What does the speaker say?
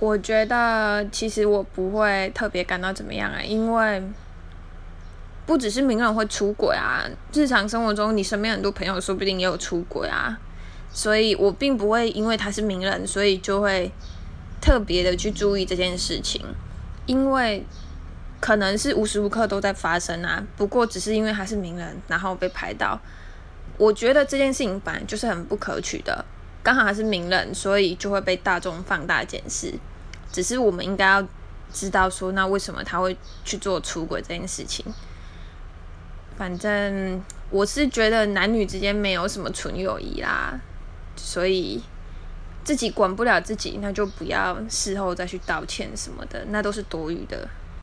我觉得其实我不会特别感到怎么样啊，因为不只是名人会出轨啊，日常生活中你身边很多朋友说不定也有出轨啊，所以我并不会因为他是名人，所以就会特别的去注意这件事情，因为可能是无时无刻都在发生啊。不过只是因为他是名人，然后被拍到，我觉得这件事情本来就是很不可取的。刚好还是名人，所以就会被大众放大检视。只是我们应该要知道说，那为什么他会去做出轨这件事情？反正我是觉得男女之间没有什么纯友谊啦，所以自己管不了自己，那就不要事后再去道歉什么的，那都是多余的。